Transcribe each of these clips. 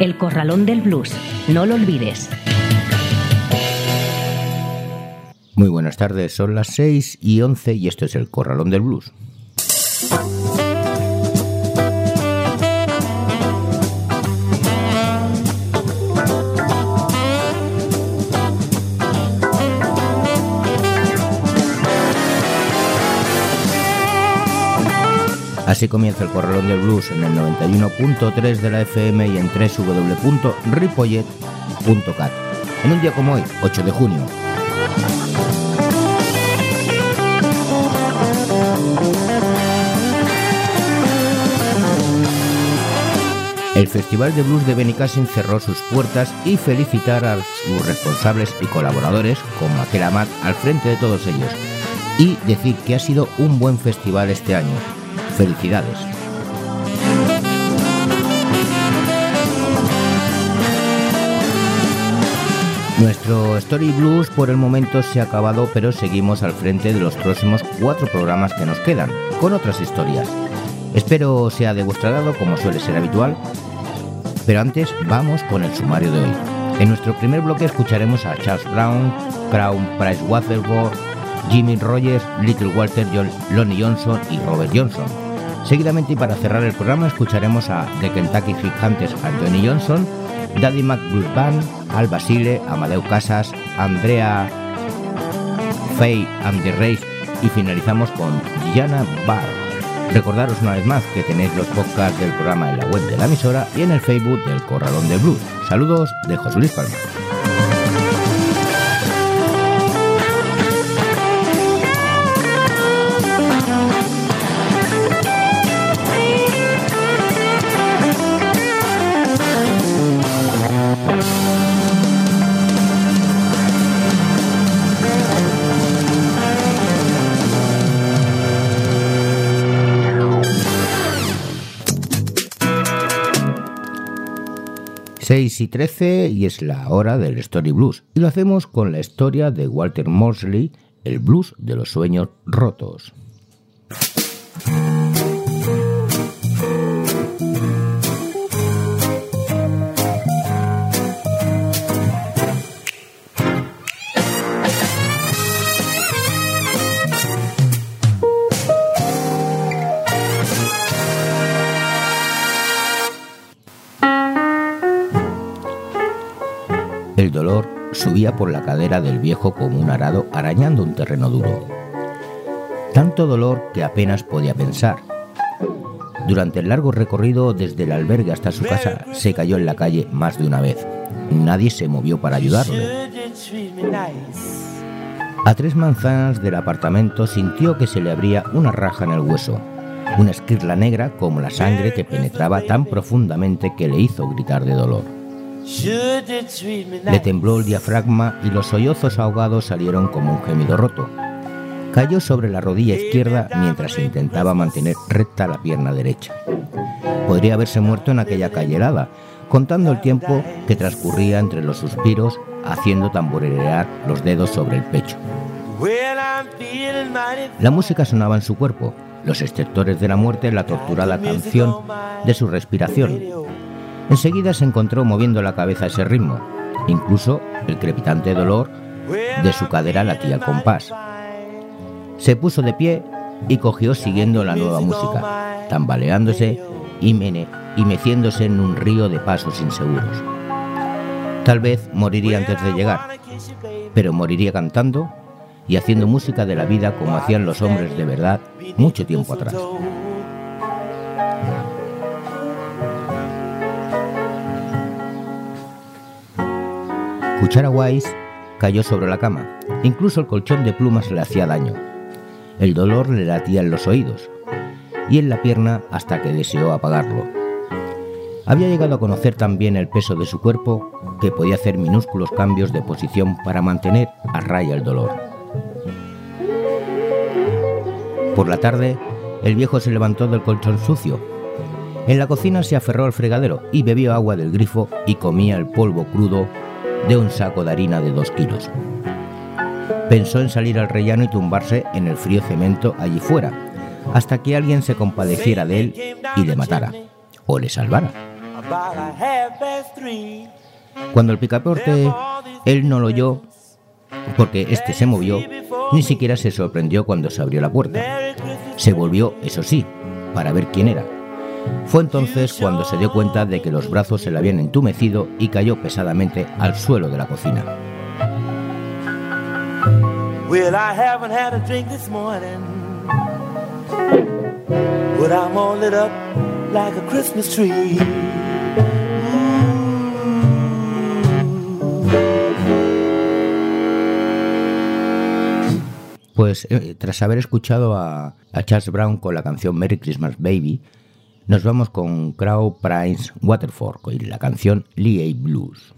El Corralón del Blues. No lo olvides. Muy buenas tardes, son las 6 y 11 y esto es El Corralón del Blues. Así comienza el Corralón del Blues en el 91.3 de la FM y en www.ripollet.cat. En un día como hoy, 8 de junio. El Festival de Blues de Benicassin cerró sus puertas y felicitar a sus responsables y colaboradores, con Maquel Amat al frente de todos ellos, y decir que ha sido un buen festival este año, Felicidades. Nuestro Story Blues por el momento se ha acabado, pero seguimos al frente de los próximos cuatro programas que nos quedan, con otras historias. Espero sea de vuestro agrado, como suele ser habitual, pero antes vamos con el sumario de hoy. En nuestro primer bloque escucharemos a Charles Brown, Crown Price Waterboard, Jimmy Rogers, Little Walter, Lonnie Johnson y Robert Johnson. Seguidamente y para cerrar el programa escucharemos a The Kentucky Fried Hunters Anthony Johnson, Daddy McBlues Band, Al Basile, Amadeu Casas, Andrea Faye and the Race y finalizamos con Diana Barr. Recordaros una vez más que tenéis los podcasts del programa en la web de la emisora y en el Facebook del Corralón del Blues. Saludos de José Luis Palma. 6 y 13 y es la hora del Story Blues. Y lo hacemos con la historia de Walter Mosley, el blues de los sueños rotos. Subía por la cadera del viejo como un arado arañando un terreno duro. Tanto dolor que apenas podía pensar. Durante el largo recorrido desde el albergue hasta su casa se cayó en la calle más de una vez. Nadie se movió para ayudarle. A tres manzanas del apartamento sintió que se le abría una raja en el hueso, una esquirla negra como la sangre que penetraba tan profundamente que le hizo gritar de dolor. Le tembló el diafragma y los sollozos ahogados salieron como un gemido roto. Cayó sobre la rodilla izquierda mientras intentaba mantener recta la pierna derecha. Podría haberse muerto en aquella calle helada, contando el tiempo que transcurría entre los suspiros, haciendo tamborilear los dedos sobre el pecho. La música sonaba en su cuerpo, los exceptores de la muerte la torturada canción de su respiración, Enseguida se encontró moviendo la cabeza a ese ritmo. Incluso el crepitante dolor de su cadera latía al compás. Se puso de pie y cogió siguiendo la nueva música, tambaleándose y, y meciéndose en un río de pasos inseguros. Tal vez moriría antes de llegar, pero moriría cantando y haciendo música de la vida como hacían los hombres de verdad mucho tiempo atrás. Cuchara Wise cayó sobre la cama. Incluso el colchón de plumas le hacía daño. El dolor le latía en los oídos y en la pierna hasta que deseó apagarlo. Había llegado a conocer también el peso de su cuerpo que podía hacer minúsculos cambios de posición para mantener a raya el dolor. Por la tarde, el viejo se levantó del colchón sucio. En la cocina se aferró al fregadero y bebió agua del grifo y comía el polvo crudo de un saco de harina de dos kilos. Pensó en salir al rellano y tumbarse en el frío cemento allí fuera, hasta que alguien se compadeciera de él y le matara o le salvara. Cuando el picaporte él no lo oyó porque éste se movió, ni siquiera se sorprendió cuando se abrió la puerta. Se volvió, eso sí, para ver quién era. Fue entonces cuando se dio cuenta de que los brazos se le habían entumecido y cayó pesadamente al suelo de la cocina. Pues eh, tras haber escuchado a, a, Charles Brown con la canción Merry Christmas Baby, nos vamos con Crow Prince Waterford y la canción Lee Blues.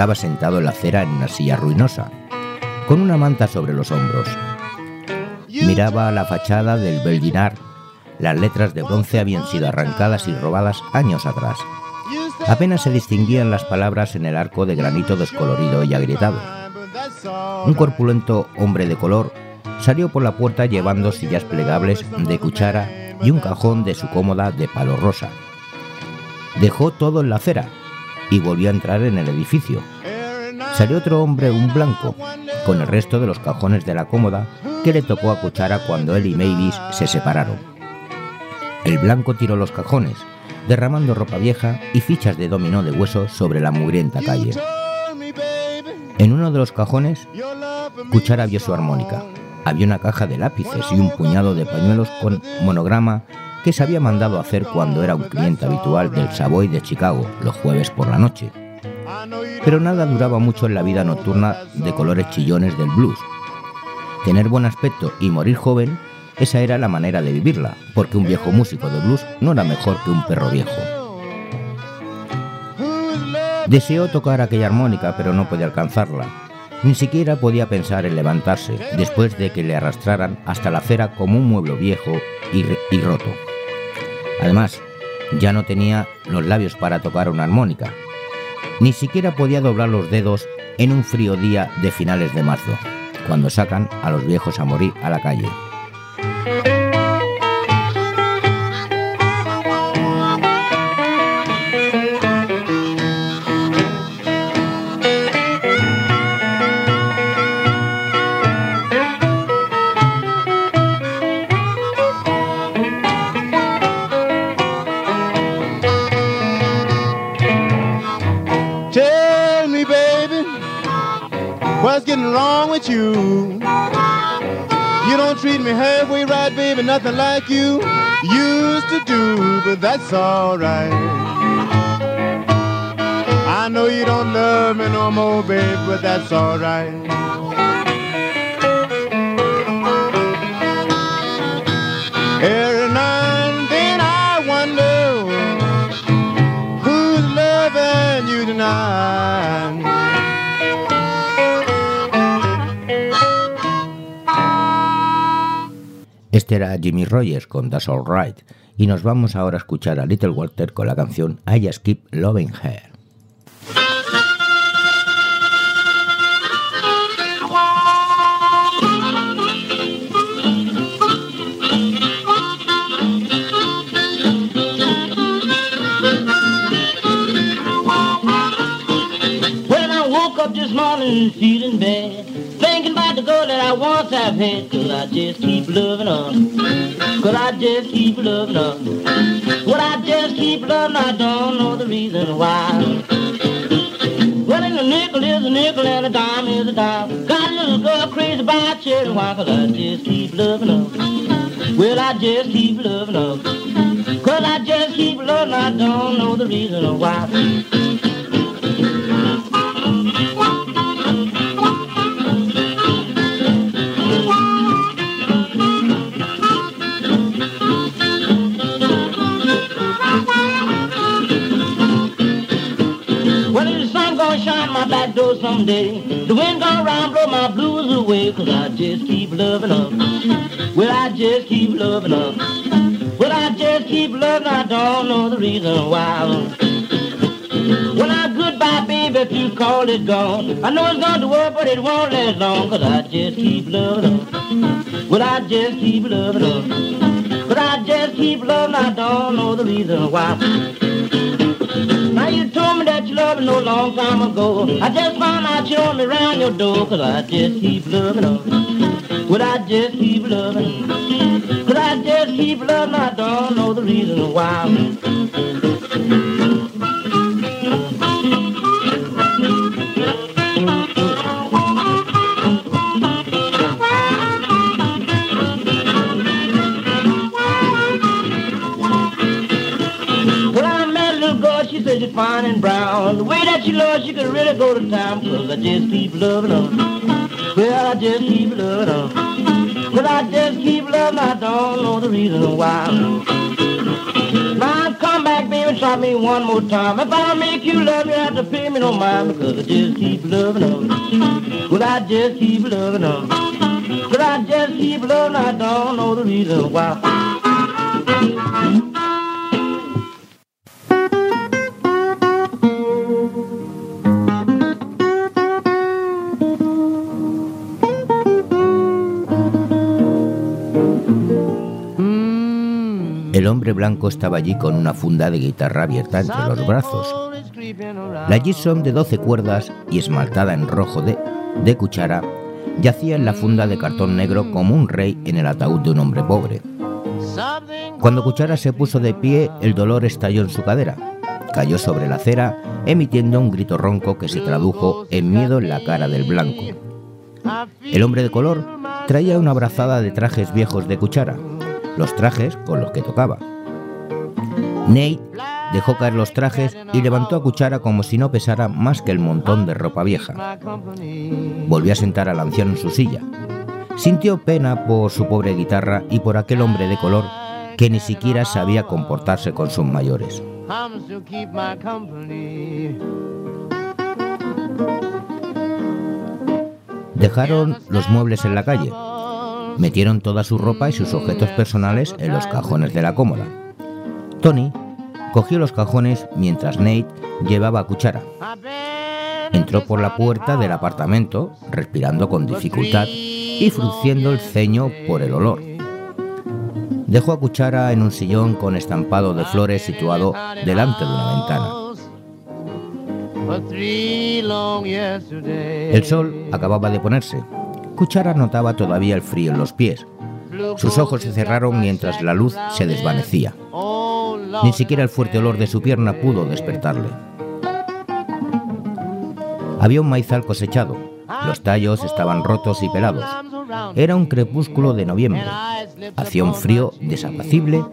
Estaba sentado en la acera en una silla ruinosa, con una manta sobre los hombros. Miraba la fachada del Belginar. Las letras de bronce habían sido arrancadas y robadas años atrás. Apenas se distinguían las palabras en el arco de granito descolorido y agrietado. Un corpulento hombre de color salió por la puerta llevando sillas plegables de cuchara y un cajón de su cómoda de palo rosa. Dejó todo en la acera y volvió a entrar en el edificio. Salió otro hombre, un blanco, con el resto de los cajones de la cómoda que le tocó a Cuchara cuando él y Mavis se separaron. El blanco tiró los cajones, derramando ropa vieja y fichas de dominó de hueso sobre la mugrienta calle. En uno de los cajones, Cuchara vio su armónica, había una caja de lápices y un puñado de pañuelos con monograma que se había mandado hacer cuando era un cliente habitual del Savoy de Chicago los jueves por la noche. Pero nada duraba mucho en la vida nocturna de colores chillones del blues. Tener buen aspecto y morir joven, esa era la manera de vivirla, porque un viejo músico de blues no era mejor que un perro viejo. Deseó tocar aquella armónica, pero no podía alcanzarla. Ni siquiera podía pensar en levantarse, después de que le arrastraran hasta la acera como un mueble viejo y, y roto. Además, ya no tenía los labios para tocar una armónica. Ni siquiera podía doblar los dedos en un frío día de finales de marzo, cuando sacan a los viejos a morir a la calle. Nothing like you used to do, but that's alright. I know you don't love me no more, babe, but that's alright. Era Jimmy Rogers con That's Alright y nos vamos ahora a escuchar a Little Walter con la canción I Just Keep Loving Her. When I woke up this morning feeling bad the girl that I once have had, cause I just keep loving her. Cause I just keep loving her. Well, I just keep loving her, I don't know the reason why. Well, a nickel is a nickel and a dime is a dime. Got a little girl crazy about cherry wine, cause I just keep loving her. Well, I just keep loving her. Cause I just keep loving her, I don't know the reason why. Someday. The wind gonna round, blow my blues away, cause I just keep loving her. Well, I just keep loving her. Well, I just keep loving her, I don't know the reason why. When I goodbye, baby, if you call it gone. I know it's gone to work, but it won't last long, cause I just keep loving her. Well, I just keep loving her. But I just keep loving her, I don't know the reason why. You told me that you loved me no long time ago. I just found out you want me around your door, cause I just keep loving her. Would I just keep loving? Could I just keep loving? I don't know the reason why. Fine and brown. The way that she loves, she could really go to town. Cause I just keep loving her. Well, I just keep loving her. Cause I just keep loving her. I don't know the reason why. Now come back, baby, try me one more time. If I make you love me, you have to pay me no mind. Because I just keep loving her. Well, I just keep loving her. But I just keep loving her. I don't know the reason why. Hombre blanco estaba allí con una funda de guitarra abierta entre los brazos. La Gibson de 12 cuerdas y esmaltada en rojo de, de cuchara yacía en la funda de cartón negro como un rey en el ataúd de un hombre pobre. Cuando Cuchara se puso de pie, el dolor estalló en su cadera. Cayó sobre la acera, emitiendo un grito ronco que se tradujo en miedo en la cara del blanco. El hombre de color traía una brazada de trajes viejos de cuchara, los trajes con los que tocaba. Nate dejó caer los trajes y levantó a cuchara como si no pesara más que el montón de ropa vieja. Volvió a sentar al anciano en su silla. Sintió pena por su pobre guitarra y por aquel hombre de color que ni siquiera sabía comportarse con sus mayores. Dejaron los muebles en la calle. Metieron toda su ropa y sus objetos personales en los cajones de la cómoda. Tony cogió los cajones mientras Nate llevaba cuchara. Entró por la puerta del apartamento, respirando con dificultad y frunciendo el ceño por el olor. Dejó a Cuchara en un sillón con estampado de flores situado delante de una ventana. El sol acababa de ponerse. Cuchara notaba todavía el frío en los pies. Sus ojos se cerraron mientras la luz se desvanecía. Ni siquiera el fuerte olor de su pierna pudo despertarle. Había un maizal cosechado. Los tallos estaban rotos y pelados. Era un crepúsculo de noviembre. Hacía un frío desapacible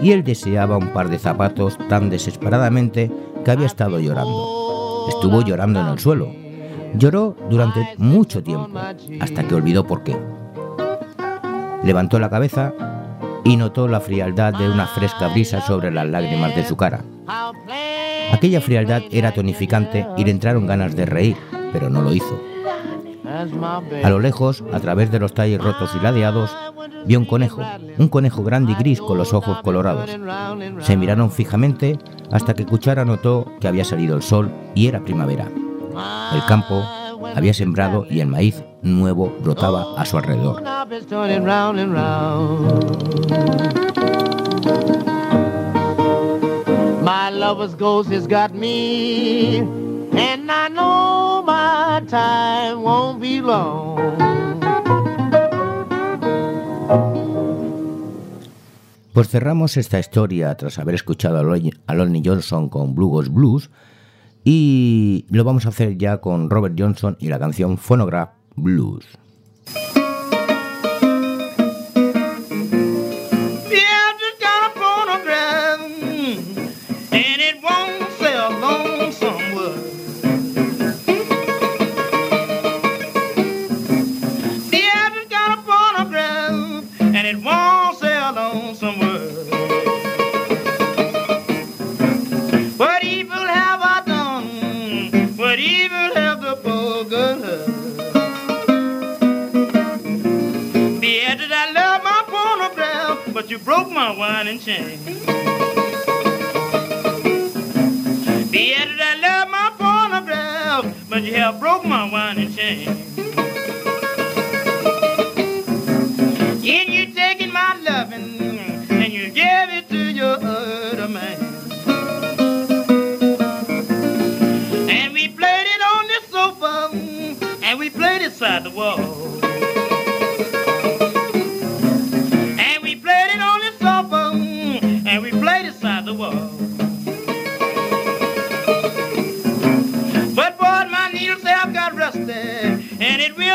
y él deseaba un par de zapatos tan desesperadamente que había estado llorando. Estuvo llorando en el suelo. Lloró durante mucho tiempo, hasta que olvidó por qué. Levantó la cabeza y notó la frialdad de una fresca brisa sobre las lágrimas de su cara. Aquella frialdad era tonificante y le entraron ganas de reír, pero no lo hizo. A lo lejos, a través de los tallos rotos y ladeados, vio un conejo, un conejo grande y gris con los ojos colorados. Se miraron fijamente hasta que Cuchara notó que había salido el sol y era primavera. El campo había sembrado y el maíz nuevo brotaba a su alrededor. My lover's ghost has got me, and I know my time won't be long. Pues cerramos esta historia tras haber escuchado a Lonnie Johnson con Blue Ghost Blues y lo vamos a hacer ya con Robert Johnson y la canción Phonograph Blues. You broke my wine and chain. Yeah, did I love my phonograph, but you have broke my wine and chain. And you taking my loving and you gave it to your other man. And we played it on the sofa and we played it side the wall.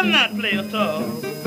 Will not play at all.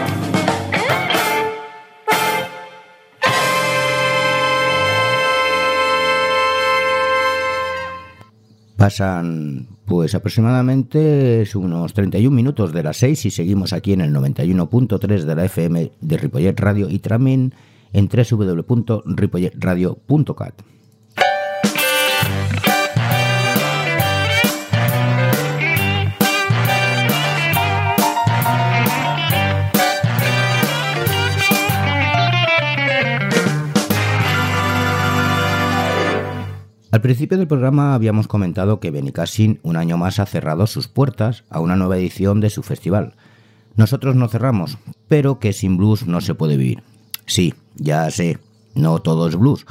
Pasan pues aproximadamente unos 31 minutos de las 6 y seguimos aquí en el 91.3 de la FM de Ripollet Radio y también en www.ripolletradio.cat. Al principio del programa habíamos comentado que Benicassin un año más ha cerrado sus puertas a una nueva edición de su festival. Nosotros no cerramos, pero que sin blues no se puede vivir. Sí, ya sé, no todo es blues,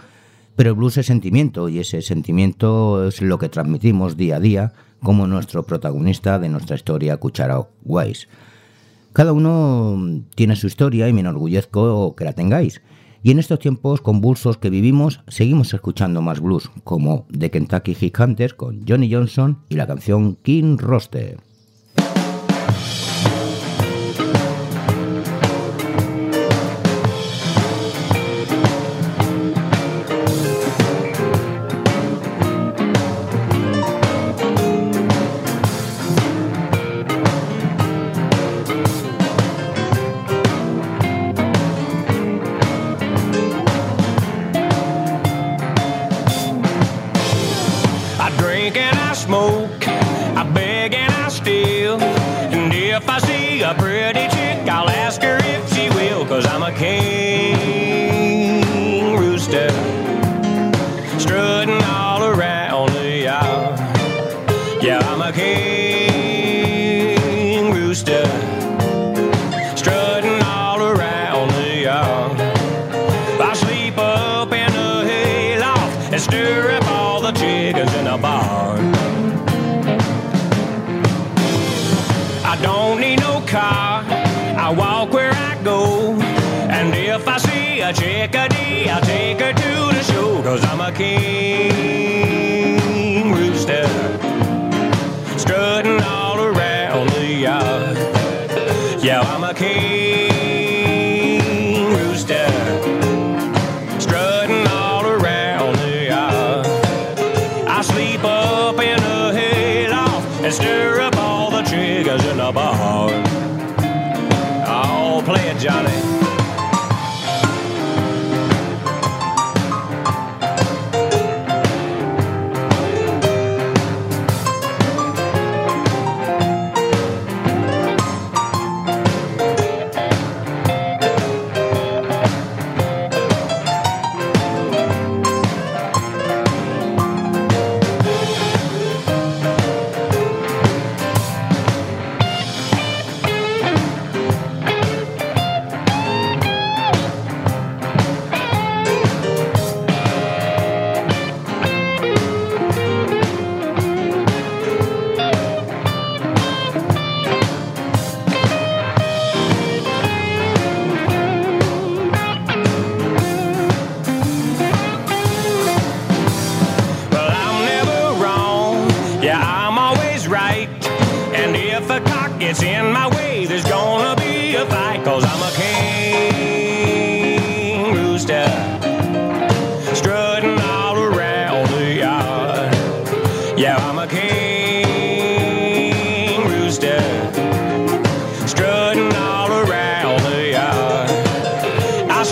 pero el blues es sentimiento y ese sentimiento es lo que transmitimos día a día como nuestro protagonista de nuestra historia Cucharao Wise. Cada uno tiene su historia y me enorgullezco que la tengáis. Y en estos tiempos convulsos que vivimos, seguimos escuchando más blues, como The Kentucky Hit Hunters con Johnny Johnson y la canción King Roster.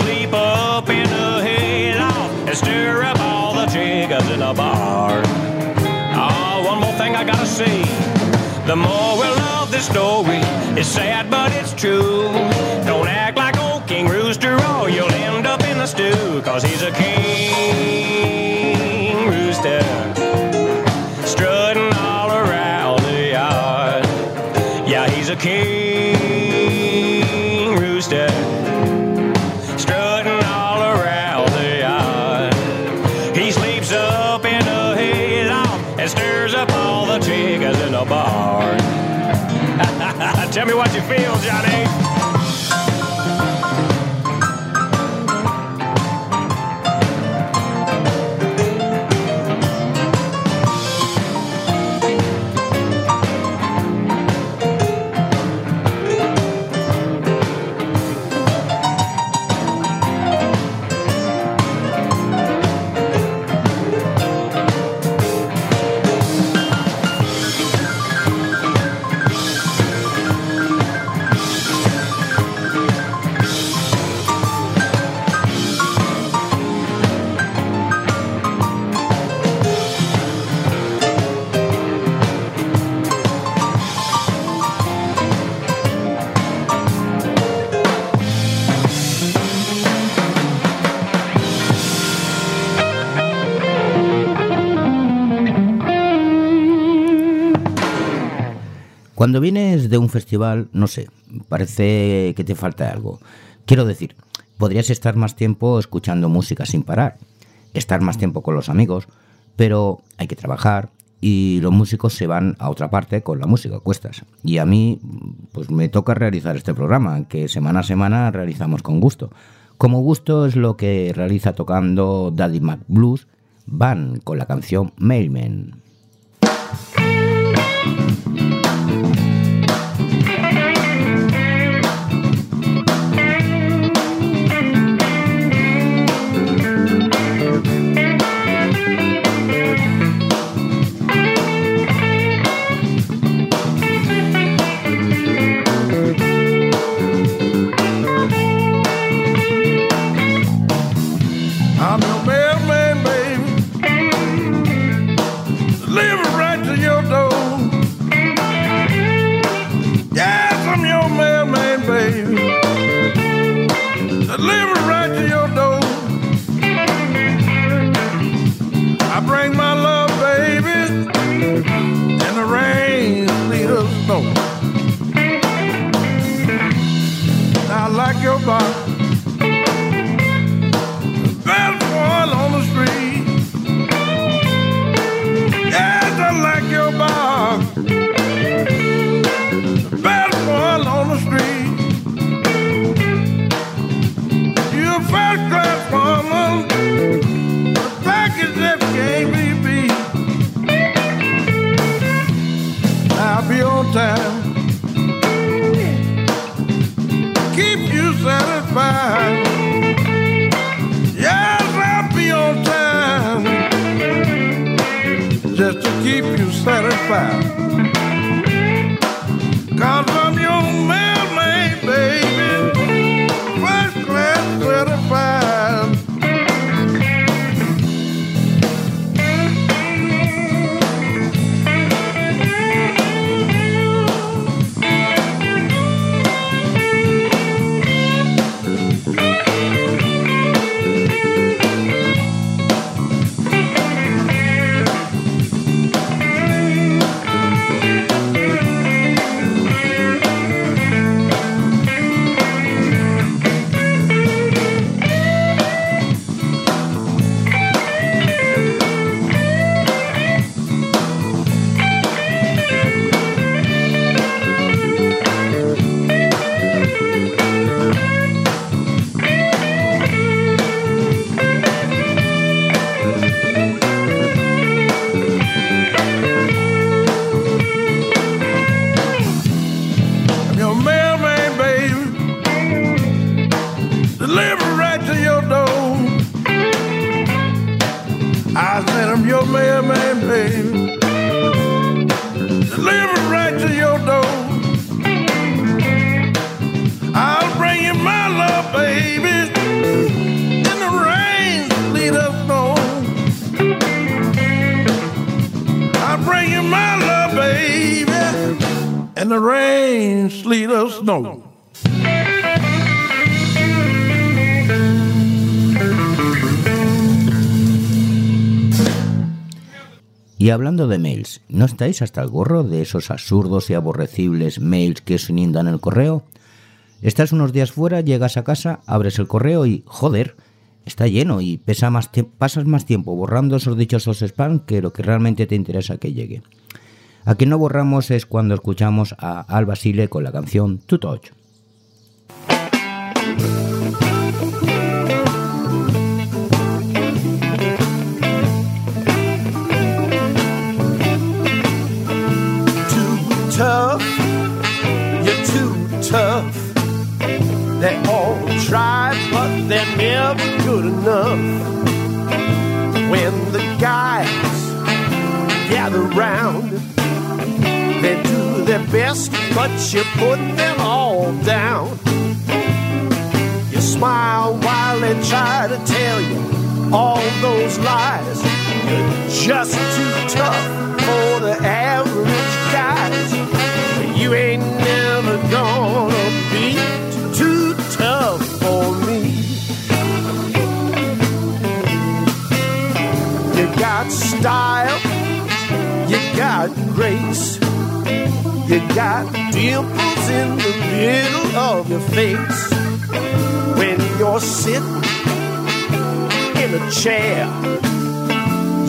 I sleep up in the hayloft and stir up all the chickens in the barn. Oh, ah, one more thing I gotta say. The moral of this story is sad, but it's true. Don't act like old King Rooster or you'll end up in the stew. Cause he's a king rooster. Strutting all around the yard. Yeah, he's a king Tell me what you feel, Johnny. Cuando vienes de un festival, no sé, parece que te falta algo. Quiero decir, podrías estar más tiempo escuchando música sin parar, estar más tiempo con los amigos, pero hay que trabajar y los músicos se van a otra parte con la música cuestas. Y a mí, pues me toca realizar este programa, que semana a semana realizamos con gusto. Como gusto es lo que realiza tocando Daddy Mac Blues, van con la canción Mailman. Y hablando de mails, ¿no estáis hasta el gorro de esos absurdos y aborrecibles mails que os inundan el correo? Estás unos días fuera, llegas a casa, abres el correo y, joder, está lleno y pesa más pasas más tiempo borrando esos dichosos spam que lo que realmente te interesa que llegue. A quien no borramos es cuando escuchamos a Al Basile con la canción To Touch. Tough. They all try, but they're never good enough. When the guys gather round, they do their best, but you put them all down. You smile while they try to tell you all those lies. You're just too tough for the average guys. You ain't never gonna style, you got grace, you got dimples in the middle of your face. When you're sitting in a chair,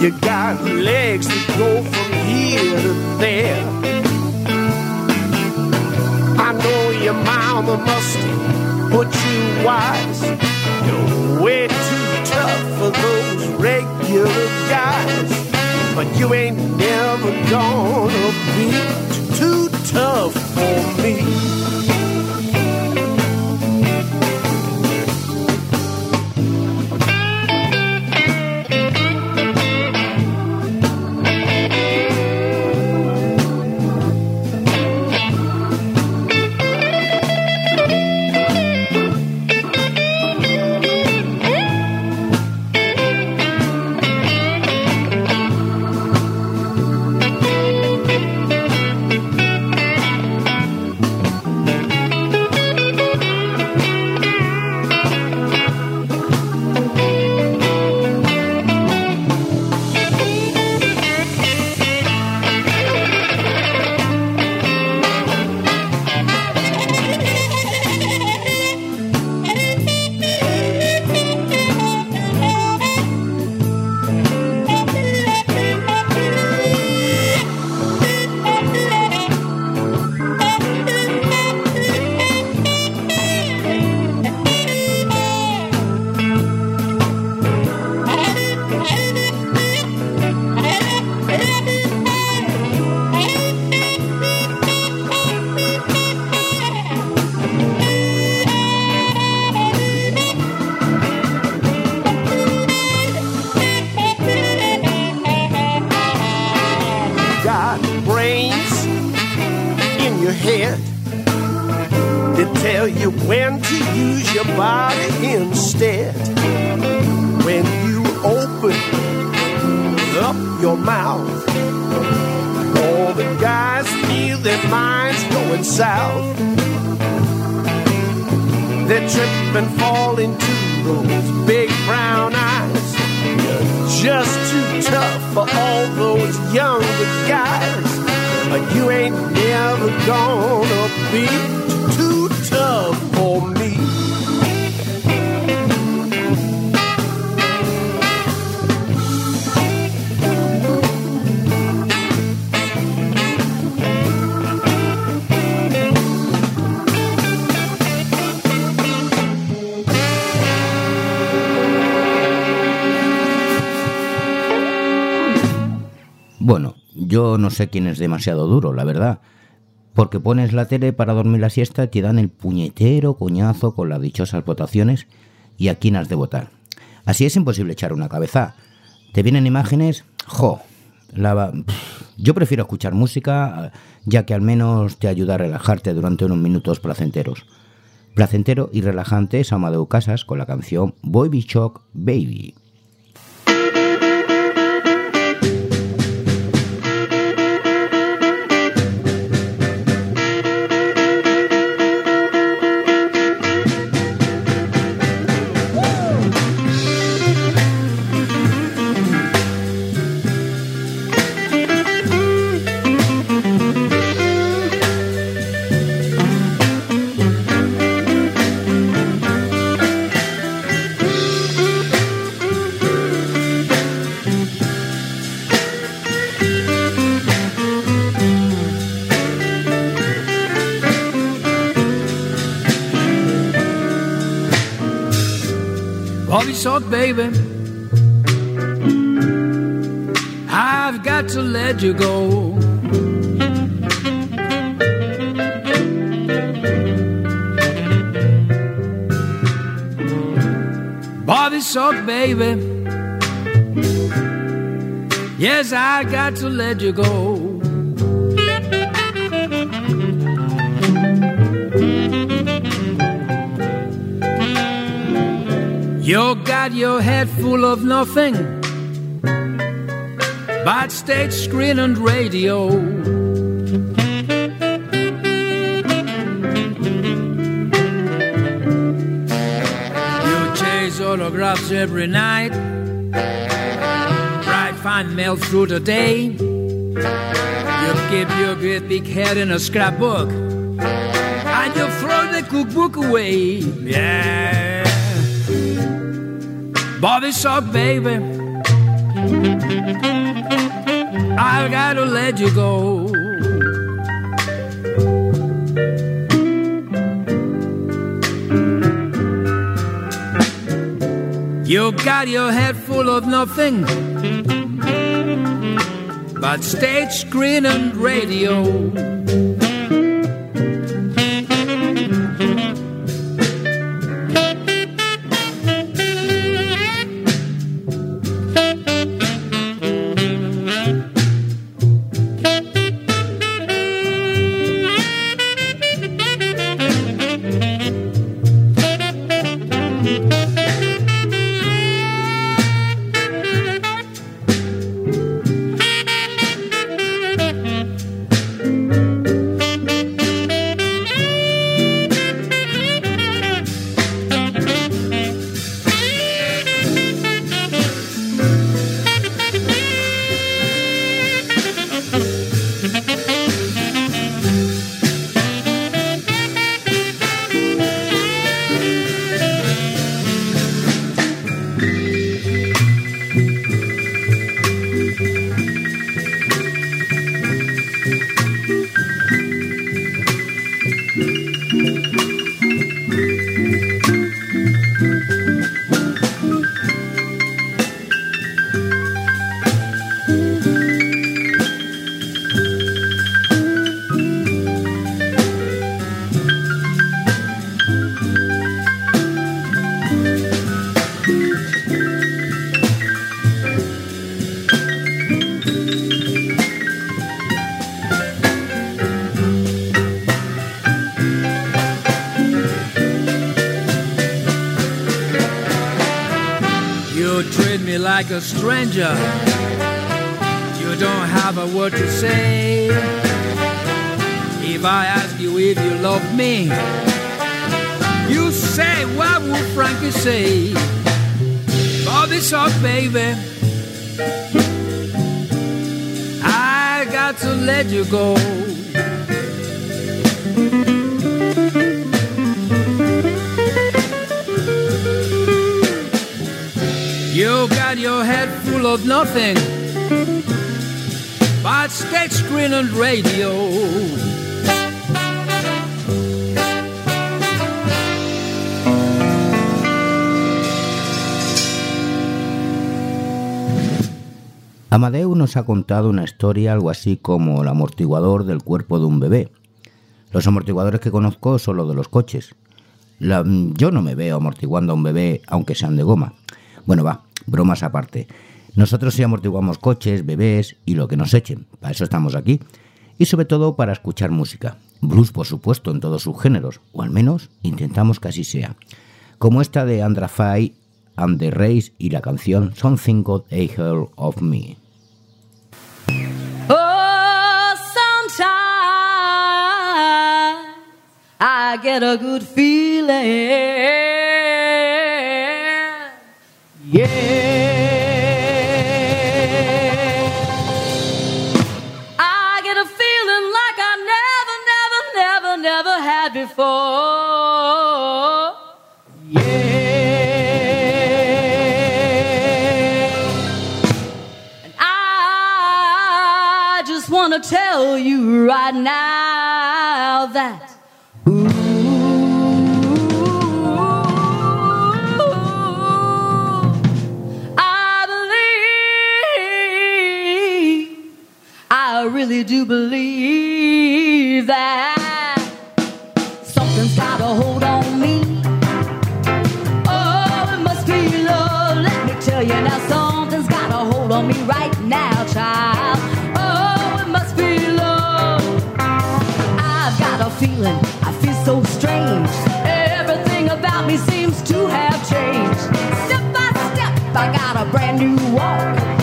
you got legs that go from here to there. I know your mama must put you wise. You're way too tough for those regular guys. But you ain't never gonna be too tough for me. Be too tough for me. Bueno, yo no sé quién es demasiado duro, la verdad. Porque pones la tele para dormir la siesta te dan el puñetero coñazo con las dichosas votaciones y a quién has de votar. Así es imposible echar una cabeza. Te vienen imágenes, jo. la- yo prefiero escuchar música, ya que al menos te ayuda a relajarte durante unos minutos placenteros. Placentero y relajante es Amadeu Casas con la canción Baby Shock Baby. Bobby Salt, baby. I've got to let you go. Bobby Salt, baby. Yes, I got to let you go. You got your head full of nothing but stage, screen, and radio. You chase autographs every night, try find mail through the day. You keep your great big head in a scrapbook, and you throw the cookbook away. Yeah. Bobby Sock, baby. I gotta let you go. You got your head full of nothing but stage, screen, and radio. You treat me like a stranger. You don't have a word to say. If I ask you if you love me, you say, what would Frankie say? Bobby Sock, baby. I got to let you go. Your head full of nothing but stage, screen, and radio. Amadeu nos ha contado una historia algo así como el amortiguador del cuerpo de un bebé. Los amortiguadores que conozco son los de los coches. Yo no me veo amortiguando a un bebé aunque sean de goma. Bueno, va, bromas aparte. Nosotros sí amortiguamos coches, bebés y lo que nos echen. Para eso estamos aquí. Y sobre todo para escuchar música. Blues, por supuesto, en todos sus géneros. O al menos intentamos que así sea. Como esta de Andra Fay and the Race y la canción Something Got a Hold of Me. Oh, I get a good feeling. Yeah. I get a feeling like I never, never, never, never had before. Yeah. And I just want to tell you right now a brand new walk.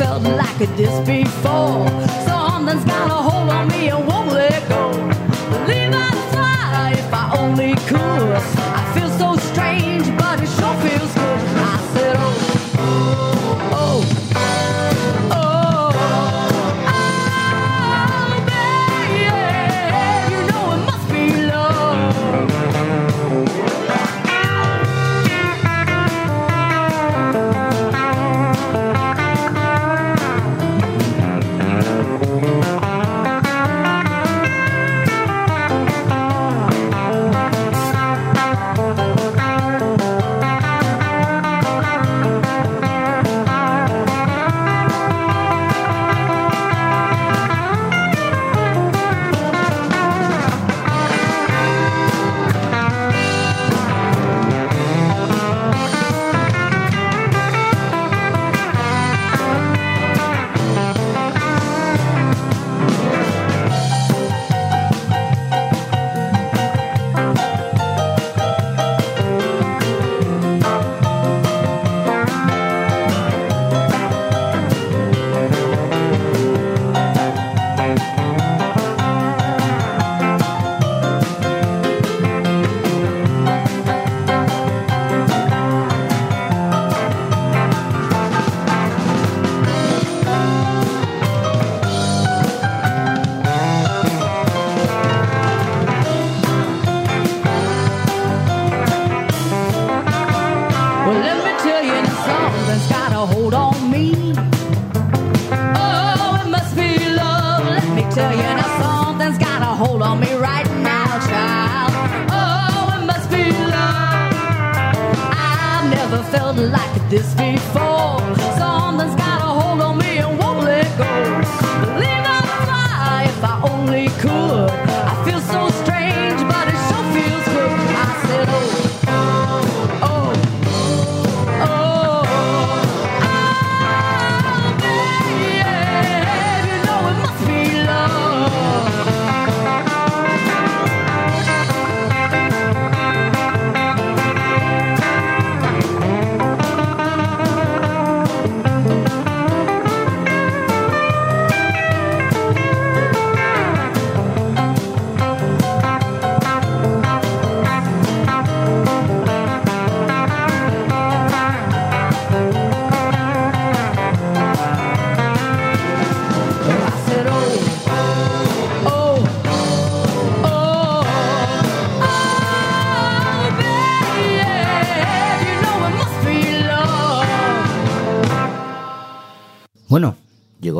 Felt like this before. Something's got a hold on me and won't let go. Believe I'd fly if I only could. I feel so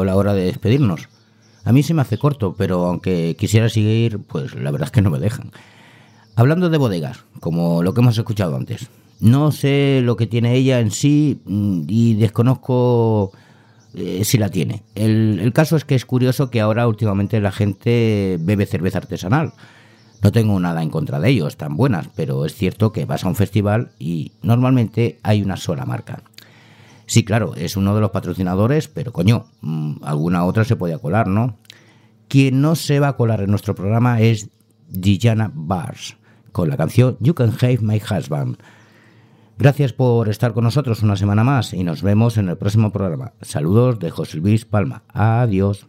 la hora de despedirnos. A mí se me hace corto, pero aunque quisiera seguir, pues la verdad es que no me dejan. Hablando de bodegas, como lo que hemos escuchado antes, no sé lo que tiene ella en sí mm, y desconozco eh, si la tiene. El, el caso es que es curioso que ahora últimamente la gente bebe cerveza artesanal. No tengo nada en contra de ello, están buenas, pero es cierto que vas a un festival y normalmente hay una sola marca. Sí, claro, es uno de los patrocinadores, pero coño, mm, alguna otra se podía colar, ¿no? Quien no se va a colar en nuestro programa es Diana Bars, con la canción You Can Have My Husband. Gracias por estar con nosotros una semana más y nos vemos en el próximo programa. Saludos de José Luis Palma. Adiós.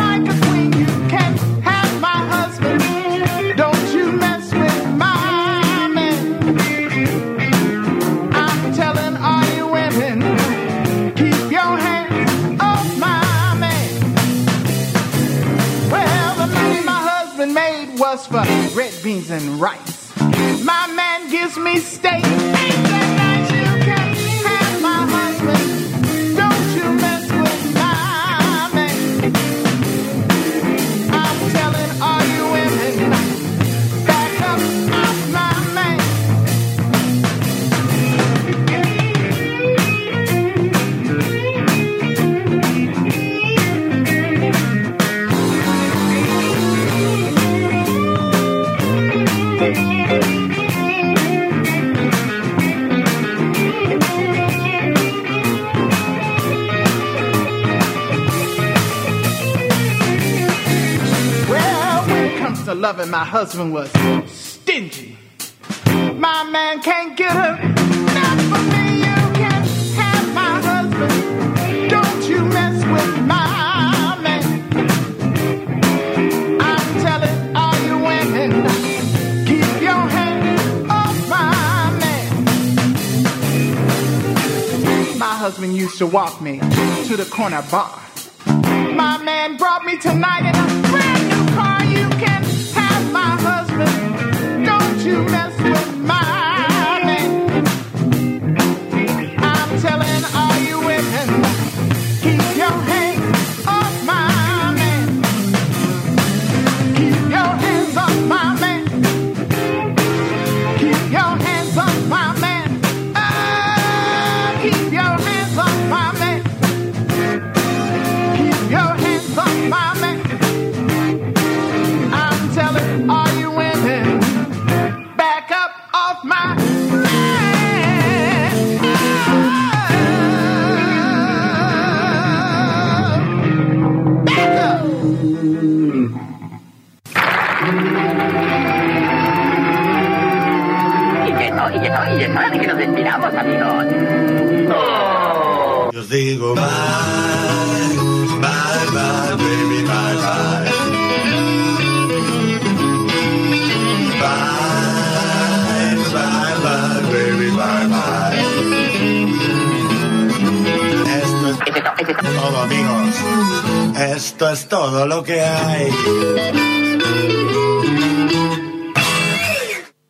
for red beans and rice. My man gives me steak. To loving, my husband was stingy. My man can't get her. Not for me, you can have my husband. Don't you mess with my man. I'm telling all you women, keep your hands off my man. My husband used to walk me to the corner bar. My man brought me tonight in a you mess with my Bye, bye, bye, baby, bye, bye. Bye, bye, bye, baby, bye, bye. Esto es todo, amigos. Esto es todo lo que hay.